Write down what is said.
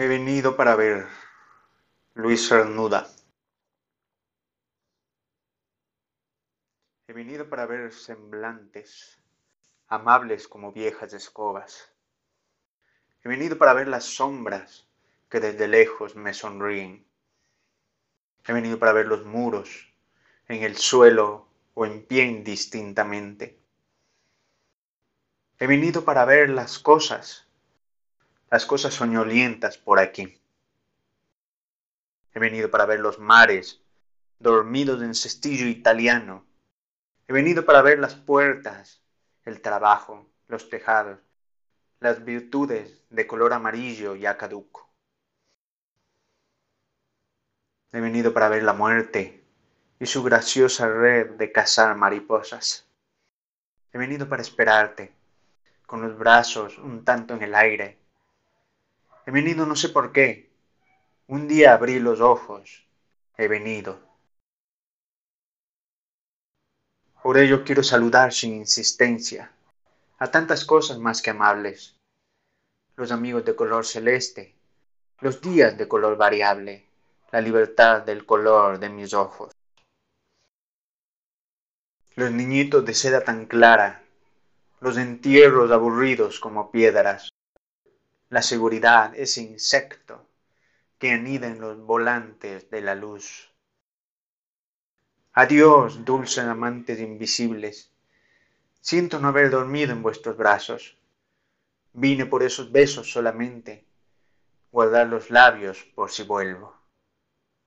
He venido para ver Luis Cernuda. He venido para ver semblantes, amables como viejas escobas. He venido para ver las sombras que desde lejos me sonríen. He venido para ver los muros, en el suelo o en pie indistintamente. He venido para ver las cosas las cosas soñolientas por aquí. He venido para ver los mares, dormidos en cestillo italiano. He venido para ver las puertas, el trabajo, los tejados, las virtudes de color amarillo y acaduco. He venido para ver la muerte y su graciosa red de cazar mariposas. He venido para esperarte, con los brazos un tanto en el aire, He venido no sé por qué. Un día abrí los ojos. He venido. Por ello quiero saludar sin insistencia a tantas cosas más que amables. Los amigos de color celeste, los días de color variable, la libertad del color de mis ojos. Los niñitos de seda tan clara, los entierros aburridos como piedras, la seguridad, ese insecto que anida en los volantes de la luz. Adiós, dulces amantes invisibles. Siento no haber dormido en vuestros brazos. Vine por esos besos solamente, guardar los labios por si vuelvo.